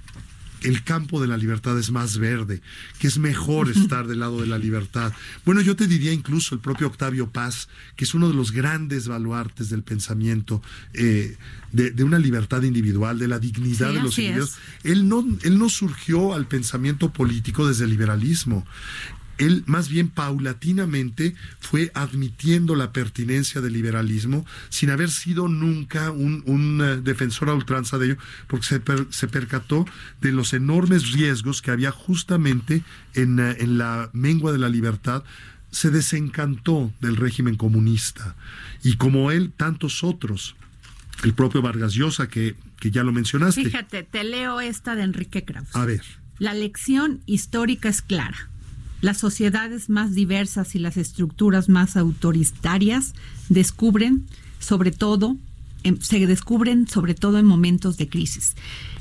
[SPEAKER 5] el campo de la libertad es más verde, que es mejor estar del lado de la libertad. Bueno, yo te diría incluso el propio Octavio Paz, que es uno de los grandes baluartes del pensamiento eh, de, de una libertad individual, de la dignidad
[SPEAKER 1] Sí,
[SPEAKER 5] de los
[SPEAKER 1] es.
[SPEAKER 5] individuos. Él no, él no surgió al pensamiento político desde el liberalismo. Él más bien paulatinamente fue admitiendo la pertinencia del liberalismo sin haber sido nunca un, un, eh, defensor a ultranza de ello, porque se, per- se percató de los enormes riesgos que había justamente en, eh, en la mengua de la libertad se desencantó del régimen comunista y como él tantos otros el propio Vargas Llosa que, que ya lo mencionaste
[SPEAKER 1] Fíjate, te leo esta de Enrique Krauss.
[SPEAKER 5] a ver
[SPEAKER 1] La lección histórica es clara. Las sociedades más diversas y las estructuras más autoritarias descubren, sobre todo, en- se descubren sobre todo en momentos de crisis,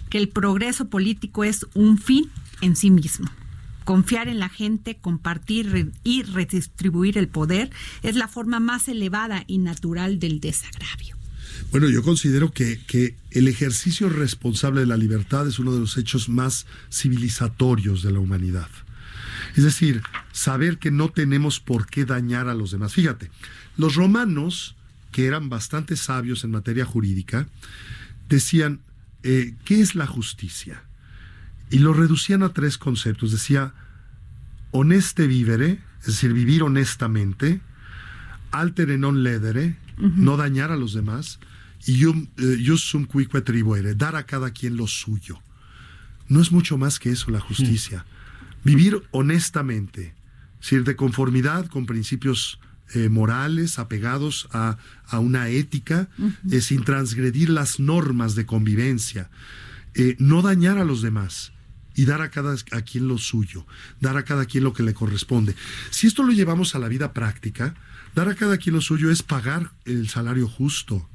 [SPEAKER 1] que el progreso político es un fin en sí mismo. Confiar en la gente, compartir y redistribuir el poder es la forma más elevada y natural del desagravio.
[SPEAKER 5] Bueno, yo considero que, que el ejercicio responsable de la libertad es uno de los hechos más civilizatorios de la humanidad. Es decir, saber que no tenemos por qué dañar a los demás. Fíjate, los romanos, que eran bastante sabios en materia jurídica, decían, eh, ¿qué es la justicia? Y lo reducían a tres conceptos. Decía, honeste vivere, es decir, vivir honestamente, altere non ledere, no dañar a los demás, y ius sum cuique tribuere, dar a cada quien lo suyo. No es mucho más que eso la justicia. Vivir honestamente, es decir, de conformidad con principios eh, morales, apegados a, a una ética, eh, sin transgredir las normas de convivencia, eh, no dañar a los demás y dar a cada a quien lo suyo, dar a cada quien lo que le corresponde. Si esto lo llevamos a la vida práctica, dar a cada quien lo suyo es pagar el salario justo,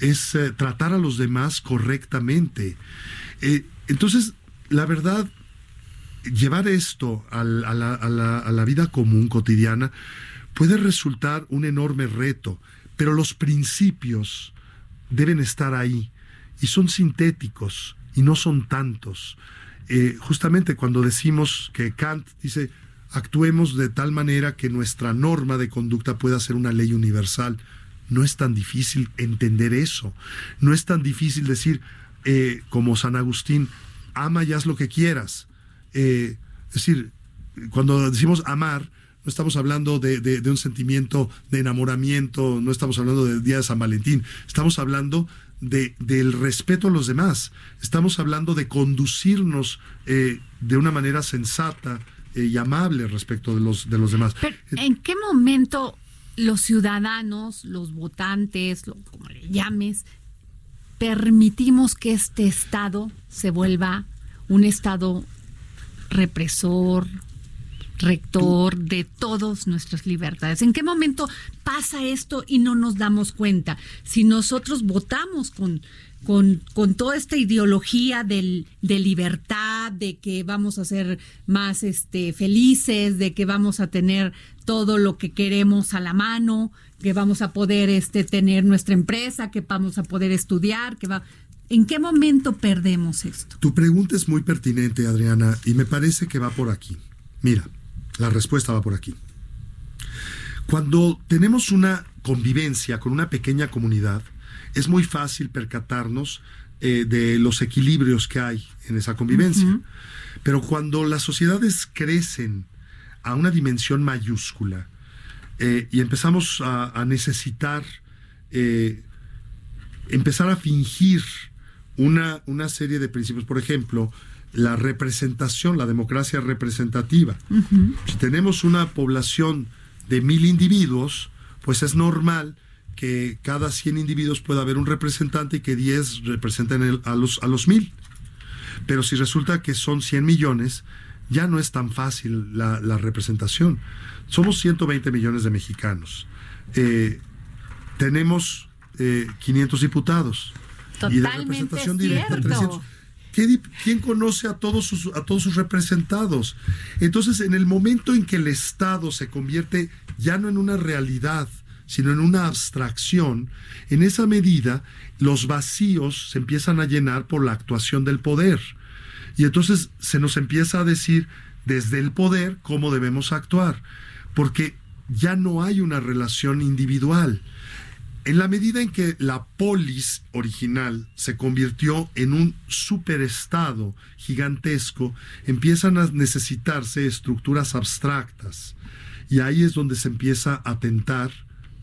[SPEAKER 5] es eh, tratar a los demás correctamente. Eh, entonces, la verdad, llevar esto a la vida común, cotidiana, puede resultar un enorme reto, pero los principios deben estar ahí y son sintéticos y no son tantos. Eh, justamente cuando decimos que Kant dice, actuemos de tal manera que nuestra norma de conducta pueda ser una ley universal, no es tan difícil entender eso, no es tan difícil decir, eh, como San Agustín, ama y haz lo que quieras. Eh, es decir, cuando decimos amar, no estamos hablando de, un sentimiento de enamoramiento, no estamos hablando del Día de San Valentín, estamos hablando de, del respeto a los demás, estamos hablando de conducirnos eh, de una manera sensata eh, y amable respecto de los, de los demás.
[SPEAKER 1] ¿en qué momento los ciudadanos, los votantes, lo- como le llames, permitimos que este Estado se vuelva un Estado represor, rector de todas nuestras libertades. ¿En qué momento pasa esto y no nos damos cuenta? Si nosotros votamos con, con, con toda esta ideología del, de libertad, de que vamos a ser más este, felices, de que vamos a tener todo lo que queremos a la mano, que vamos a poder este, tener nuestra empresa, que vamos a poder estudiar, que va... ¿En qué momento perdemos esto?
[SPEAKER 5] Tu pregunta es muy pertinente, Adriana, y me parece que va por aquí. Mira, la respuesta va por aquí. Cuando tenemos una convivencia con una pequeña comunidad, es muy fácil percatarnos eh, de los equilibrios que hay en esa convivencia. Pero cuando las sociedades crecen a una dimensión mayúscula eh, y empezamos a, necesitar eh, empezar a fingir una, una serie de principios, por ejemplo, la representación, la democracia representativa. Si tenemos una población de mil individuos, pues es normal que cada 100 individuos pueda haber un representante y que 10 representen a, los, a los mil. Pero si resulta que son 100 millones, ya no es tan fácil la, representación. Somos 120 millones de mexicanos. Eh, tenemos 500 eh, diputados.
[SPEAKER 1] y de representación directa 300.
[SPEAKER 5] ¿Quién conoce a todos, sus, a todos sus representados? Entonces, en el momento en que el Estado se convierte ya no en una realidad, sino en una abstracción, en esa medida los vacíos se empiezan a llenar por la actuación del poder. Y entonces se nos empieza a decir desde el poder cómo debemos actuar, porque ya no hay una relación individual. En la medida en que la polis original se convirtió en un superestado gigantesco, empiezan a necesitarse estructuras abstractas. Y ahí es donde se empieza a tentar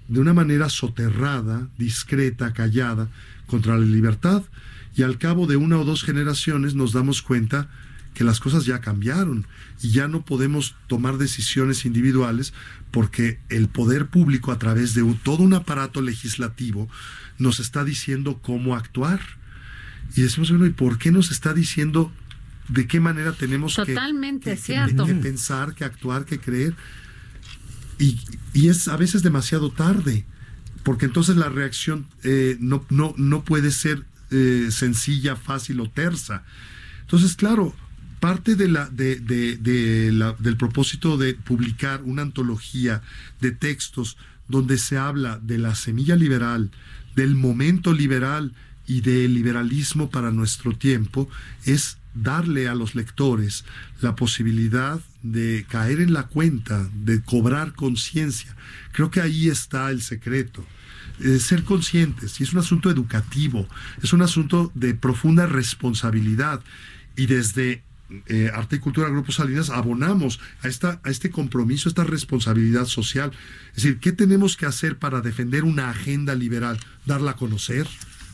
[SPEAKER 5] de una manera soterrada, discreta, callada, contra la libertad. Y al cabo de una o dos generaciones nos damos cuenta que las cosas ya cambiaron y ya no podemos tomar decisiones individuales porque el poder público a través de todo un aparato legislativo nos está diciendo cómo actuar. Y decimos, bueno, ¿y por qué nos está diciendo de qué manera tenemos
[SPEAKER 1] que,
[SPEAKER 5] pensar, que actuar, que creer? Y, es a veces demasiado tarde, porque entonces la reacción eh, no, no, no puede ser eh, sencilla, fácil o tersa. Entonces, claro, parte del propósito de publicar una antología de textos donde se habla de la semilla liberal, del momento liberal y del liberalismo para nuestro tiempo, es darle a los lectores la posibilidad de caer en la cuenta, de cobrar conciencia. Creo que ahí está el secreto. Eh, ser conscientes, y es un asunto educativo, es un asunto de profunda responsabilidad. Y desde eh, Arte y Cultura Grupos Salinas abonamos a, esta, a este compromiso, a esta responsabilidad social. Es decir, ¿qué tenemos que hacer para defender una agenda liberal? Darla a conocer,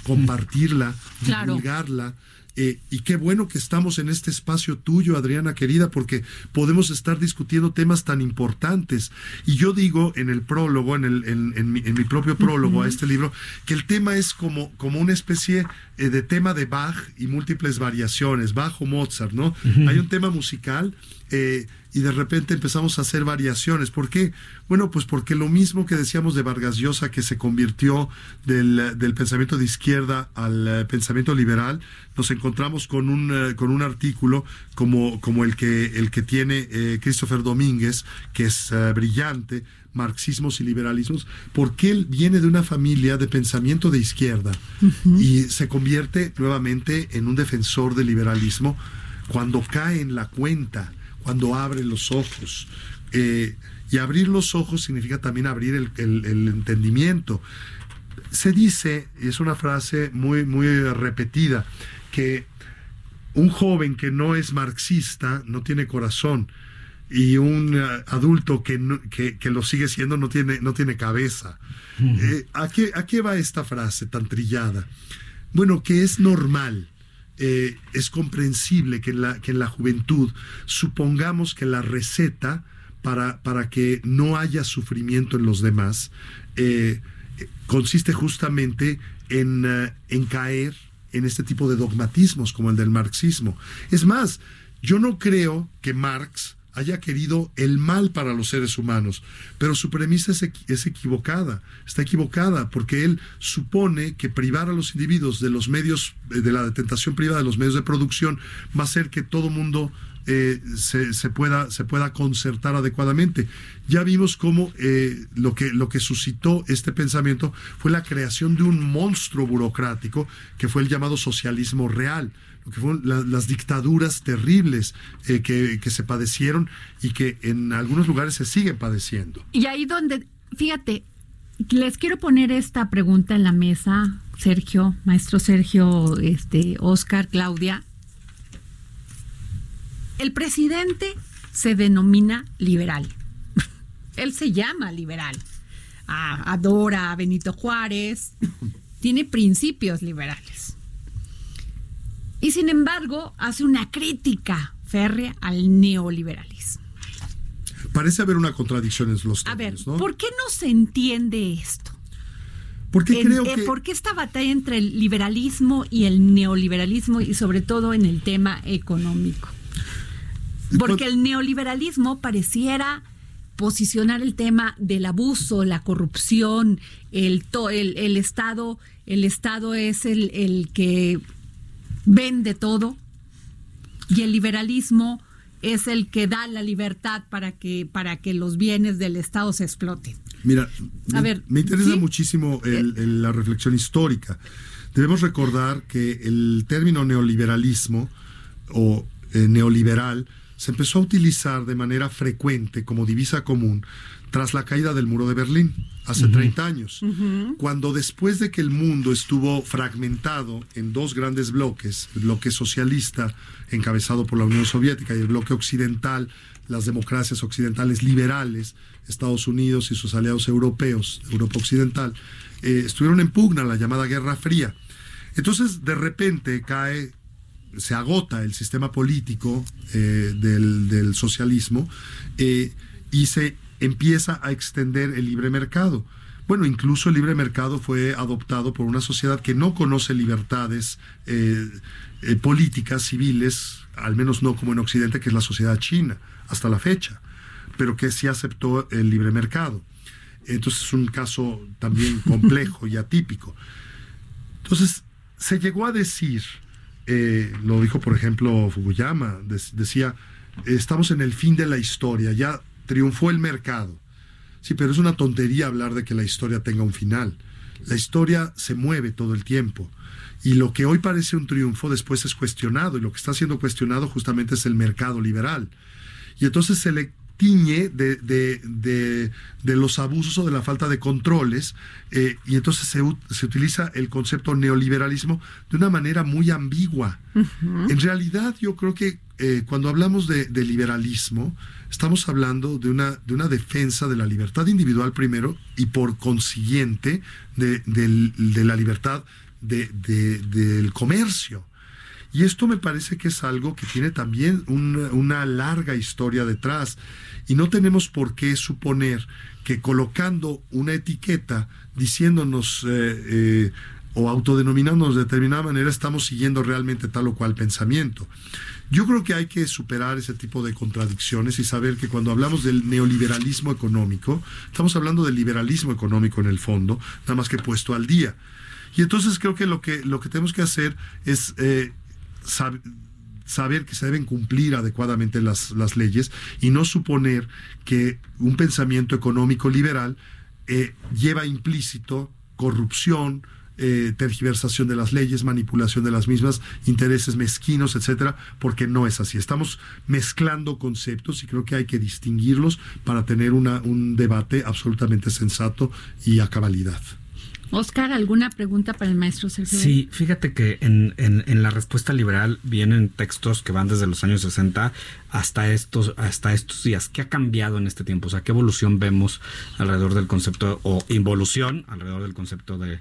[SPEAKER 5] compartirla, divulgarla, eh, y qué bueno que estamos en este espacio tuyo, Adriana querida, porque podemos estar discutiendo temas tan importantes. Y yo digo en el prólogo, en, el, en, mi, propio prólogo a este libro, que el tema es como, como una especie eh, de tema de Bach y múltiples variaciones, Bach o Mozart, ¿no? Hay un tema musical. Eh, y de repente empezamos a hacer variaciones. ¿Por qué? Bueno, pues porque lo mismo que decíamos de Vargas Llosa, que se convirtió del, pensamiento de izquierda al eh, pensamiento liberal, nos encontramos con un, eh, con un artículo como, como el, que, el que tiene eh, Christopher Domínguez, que es brillante, marxismos y liberalismos, porque él viene de una familia de pensamiento de izquierda y se convierte nuevamente en un defensor del liberalismo cuando cae en la cuenta cuando abre los ojos. Eh, y abrir los ojos significa también abrir el, entendimiento. Se dice, y es una frase muy, muy repetida, que un joven que no es marxista no tiene corazón y un eh, adulto que, que, lo sigue siendo no tiene, no tiene cabeza. Eh, ¿a, qué, ¿A qué va esta frase tan trillada? Bueno, que es normal eh, es comprensible que en, la, que en la juventud supongamos que la receta para, para que no haya sufrimiento en los demás eh, consiste justamente en, en caer en este tipo de dogmatismos como el del marxismo. Es más, yo no creo que Marx haya querido el mal para los seres humanos, pero su premisa es, equivocada, está equivocada, porque él supone que privar a los individuos de los medios, eh, de la tentación privada de los medios de producción, va a hacer que todo mundo eh, se, pueda, se pueda concertar adecuadamente. Ya vimos cómo eh, lo, que, lo que suscitó este pensamiento fue la creación de un monstruo burocrático que fue el llamado socialismo real lo que fueron las dictaduras terribles eh, que, que, se padecieron y que en algunos lugares se siguen padeciendo.
[SPEAKER 1] Y ahí donde, fíjate, les quiero poner esta pregunta en la mesa, Sergio, maestro Sergio, este, Oscar, Claudia, el presidente se denomina liberal. Él se llama liberal. adora a Benito Juárez, tiene principios liberales. Y sin embargo, hace una crítica férrea al neoliberalismo.
[SPEAKER 5] Parece haber una contradicción en los
[SPEAKER 1] A ver, ¿por qué no se entiende esto?
[SPEAKER 5] Porque creo
[SPEAKER 1] eh,
[SPEAKER 5] que...
[SPEAKER 1] ¿Por qué esta batalla entre el liberalismo y el neoliberalismo y sobre todo en el tema económico? Porque el neoliberalismo pareciera posicionar el tema del abuso, la corrupción, el, el, el Estado, el Estado es el, el que vende todo y el liberalismo es el que da la libertad para que, para que los bienes del Estado se exploten.
[SPEAKER 5] Mira, me, me interesa muchísimo eh, la reflexión histórica. Debemos recordar que el término neoliberalismo o eh, neoliberal se empezó a utilizar de manera frecuente como divisa común tras la caída del muro de Berlín, hace 30 años, cuando después de que el mundo estuvo fragmentado en dos grandes bloques, el bloque socialista encabezado por la Unión Soviética y el bloque occidental, las democracias occidentales liberales, Estados Unidos y sus aliados europeos, Europa Occidental, eh, estuvieron en pugna la llamada Guerra Fría. Entonces, de repente cae se agota el sistema político eh, del, socialismo eh, y se empieza a extender el libre mercado. Bueno, incluso el libre mercado fue adoptado por una sociedad que no conoce libertades eh, eh, políticas, civiles, al menos no como en Occidente, que es la sociedad china, hasta la fecha, pero que sí aceptó el libre mercado. Entonces es un caso también complejo y atípico. Entonces, se llegó a decir, eh, lo dijo por ejemplo Fukuyama, decía, estamos en el fin de la historia, ya triunfó el mercado. Sí, pero es una tontería hablar de que la historia tenga un final. La historia se mueve todo el tiempo. Y lo que hoy parece un triunfo después es cuestionado. Y lo que está siendo cuestionado justamente es el mercado liberal. Y entonces se le tiñe de, de, los abusos o de la falta de controles, eh, y entonces se, se, utiliza el concepto neoliberalismo de una manera muy ambigua. En realidad yo creo que eh, cuando hablamos de, liberalismo, estamos hablando de una, de una defensa de la libertad individual primero y por consiguiente de, la libertad del comercio. Y esto me parece que es algo que tiene también una, larga historia detrás. Y no tenemos por qué suponer que colocando una etiqueta diciéndonos eh, eh, o autodenominándonos de determinada manera estamos siguiendo realmente tal o cual pensamiento. Yo creo que hay que superar ese tipo de contradicciones y saber que cuando hablamos del neoliberalismo económico, estamos hablando del liberalismo económico en el fondo, nada más que puesto al día. Y entonces creo que lo que, lo que tenemos que hacer es eh, saber que se deben cumplir adecuadamente las, las, leyes y no suponer que un pensamiento económico liberal eh, lleva implícito corrupción, eh, tergiversación de las leyes, manipulación de las mismas, intereses mezquinos, etcétera, porque no es así. Estamos mezclando conceptos y creo que hay que distinguirlos para tener una, un debate absolutamente sensato y a cabalidad.
[SPEAKER 1] Oscar, ¿alguna pregunta para el maestro Sergio?
[SPEAKER 2] Sí, fíjate que en, en, la respuesta liberal vienen textos que van desde los años 60 hasta estos, hasta estos días. ¿Qué ha cambiado en este tiempo? O sea, ¿qué evolución vemos alrededor del concepto o involución alrededor del concepto de,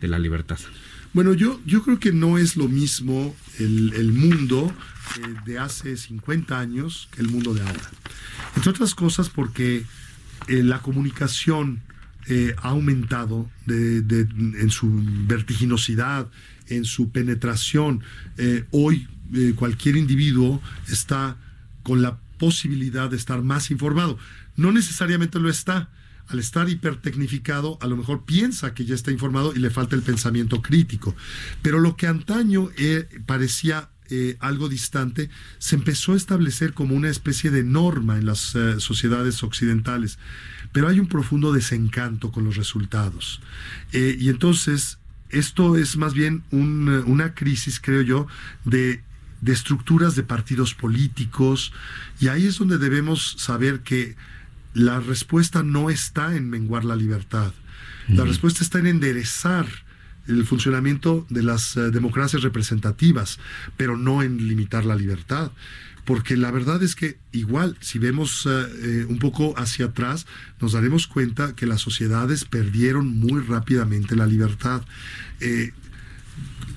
[SPEAKER 2] de la libertad?
[SPEAKER 5] Bueno, yo, yo creo que no es lo mismo el, mundo eh, de hace 50 años que el mundo de ahora. Entre otras cosas porque eh, la comunicación eh, ha aumentado en su vertiginosidad, en su penetración. hoy cualquier individuo está con la posibilidad de estar más informado. No necesariamente lo está al estar hipertecnificado, a lo mejor piensa que ya está informado y le falta el pensamiento crítico. Pero lo que antaño eh, parecía eh, algo distante, se empezó a establecer como una especie de norma en las eh, sociedades occidentales. Pero hay un profundo desencanto con los resultados. y entonces, esto es más bien una crisis, creo yo, de de estructuras de partidos políticos, y ahí es donde debemos saber que la respuesta no está en menguar la libertad. La respuesta está en enderezar el funcionamiento de las eh, democracias representativas, pero no en limitar la libertad. Porque la verdad es que igual, si vemos eh, eh, un poco hacia atrás, nos daremos cuenta que las sociedades perdieron muy rápidamente la libertad.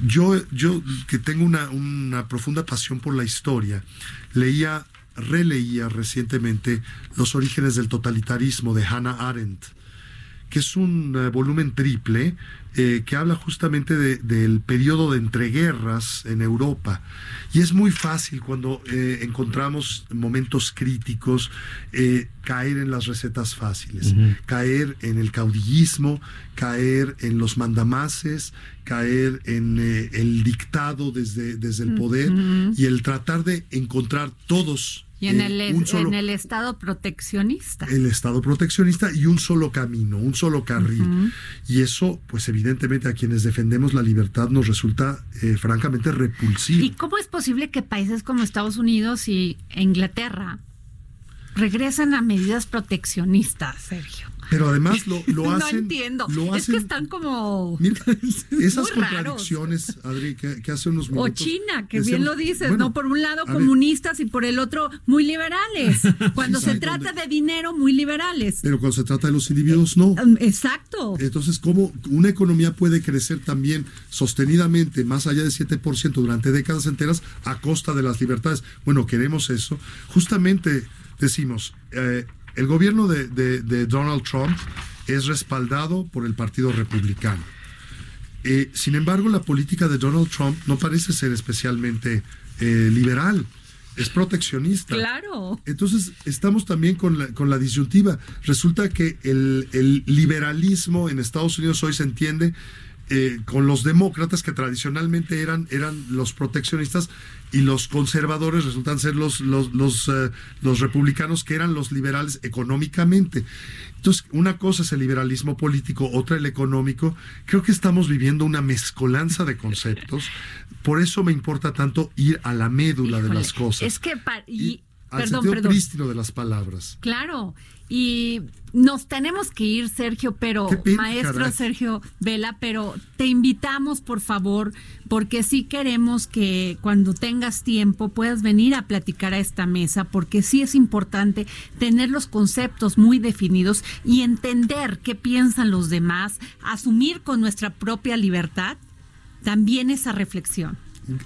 [SPEAKER 5] Yo, yo que tengo una, una profunda pasión por la historia, leía, releía recientemente Los orígenes del totalitarismo de Hannah Arendt, que es un eh, volumen triple eh, que habla justamente de- del periodo de entreguerras en Europa. Y es muy fácil cuando eh, encontramos momentos críticos eh, caer en las recetas fáciles, caer en el caudillismo, caer en los mandamases, caer en eh, el dictado desde, desde el poder y el tratar de encontrar todos
[SPEAKER 1] Y en,
[SPEAKER 5] eh,
[SPEAKER 1] el,
[SPEAKER 5] solo-
[SPEAKER 1] en el estado proteccionista.
[SPEAKER 5] el Estado proteccionista y un solo camino, un solo carril. Y eso, pues evidentemente a quienes defendemos la libertad nos resulta eh, francamente repulsivo.
[SPEAKER 1] ¿Y cómo es posible que países como Estados Unidos y Inglaterra regresen a medidas proteccionistas, Sergio?
[SPEAKER 5] Pero además lo, lo hacen.
[SPEAKER 1] no entiendo.
[SPEAKER 5] Lo
[SPEAKER 1] es que están como...
[SPEAKER 5] Mira, esas contradicciones, Adri, que, que hace unos
[SPEAKER 1] O
[SPEAKER 5] minutos.
[SPEAKER 1] China, que
[SPEAKER 5] decíamos,
[SPEAKER 1] bien lo dices,
[SPEAKER 5] bueno,
[SPEAKER 1] ¿no? Por un lado
[SPEAKER 5] ver,
[SPEAKER 1] comunistas y por el otro muy liberales. Cuando
[SPEAKER 5] Sí,
[SPEAKER 1] se trata
[SPEAKER 5] donde-
[SPEAKER 1] de dinero, muy liberales.
[SPEAKER 5] pero cuando se trata de los individuos, no.
[SPEAKER 1] Um, Exacto.
[SPEAKER 5] Entonces, ¿cómo una economía puede crecer también sostenidamente más allá de 7% durante décadas enteras a costa de las libertades? Bueno, queremos eso. Justamente decimos, eh, el gobierno de, de- de Donald Trump es respaldado por el Partido Republicano. Eh, sin embargo, la política de Donald Trump no parece ser especialmente eh, liberal, es proteccionista.
[SPEAKER 1] Claro.
[SPEAKER 5] Entonces, estamos también con la, con la disyuntiva. Resulta que el, el liberalismo en Estados Unidos hoy se entiende eh, con los demócratas que tradicionalmente eran, eran los proteccionistas y los conservadores resultan ser los, los, los, eh, los republicanos que eran los liberales económicamente. Entonces, una cosa es el liberalismo político, otra el económico. Creo que estamos viviendo una mezcolanza de conceptos. Por eso me importa tanto ir a la médula de las cosas.
[SPEAKER 1] Es que... Y
[SPEAKER 5] al
[SPEAKER 1] perdón,
[SPEAKER 5] sentido
[SPEAKER 1] perdón.
[SPEAKER 5] prístino de las palabras.
[SPEAKER 1] Claro, y nos tenemos que ir, Sergio, pero maestro
[SPEAKER 5] caray.
[SPEAKER 1] Sergio Vela, pero te invitamos, por favor, porque sí queremos que cuando tengas tiempo puedas venir a platicar a esta mesa, porque sí es importante tener los conceptos muy definidos y entender qué piensan los demás, asumir con nuestra propia libertad también esa reflexión.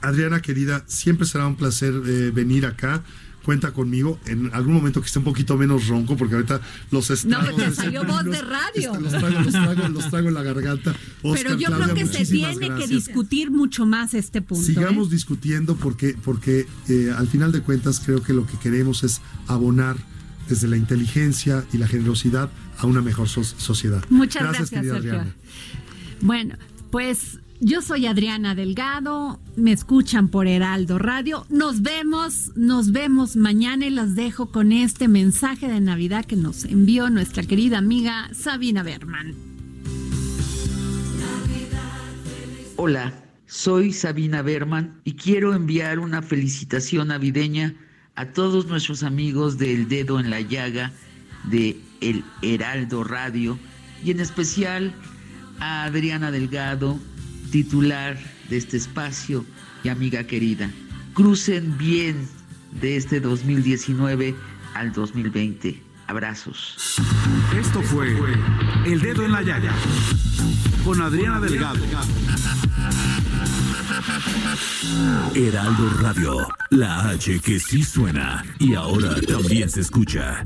[SPEAKER 5] Adriana, querida, siempre será un placer eh, venir acá. Cuenta conmigo en algún momento que esté un poquito menos ronco, porque ahorita los estragos.
[SPEAKER 1] te
[SPEAKER 5] de
[SPEAKER 1] salió
[SPEAKER 5] Sembrinos,
[SPEAKER 1] voz de radio.
[SPEAKER 5] este, los, traigo, los, traigo, los traigo en la garganta.
[SPEAKER 1] pero yo
[SPEAKER 5] Claudia,
[SPEAKER 1] creo que se tiene que
[SPEAKER 5] gracias.
[SPEAKER 1] discutir mucho más este punto.
[SPEAKER 5] Sigamos
[SPEAKER 1] ¿eh?
[SPEAKER 5] discutiendo porque, porque eh, al final de cuentas creo que lo que queremos es abonar desde la inteligencia y la generosidad a una mejor so- sociedad.
[SPEAKER 1] Muchas gracias,
[SPEAKER 5] querida
[SPEAKER 1] Sergio.
[SPEAKER 5] Adriana.
[SPEAKER 1] Bueno, pues yo soy Adriana Delgado, me escuchan por Heraldo Radio. Nos vemos, nos vemos mañana y las dejo con este mensaje de Navidad que nos envió nuestra querida amiga Sabina Berman.
[SPEAKER 7] Hola, soy Sabina Berman y quiero enviar una felicitación navideña a todos nuestros amigos del Dedo en la Llaga de El Heraldo Radio y en especial a Adriana Delgado, titular de este espacio y amiga querida. Crucen bien de este 2019 al 2020. Abrazos.
[SPEAKER 8] Esto fue El Dedo en la Llaga con Adriana Delgado.
[SPEAKER 4] Heraldo Radio, la H que sí suena y ahora también se escucha.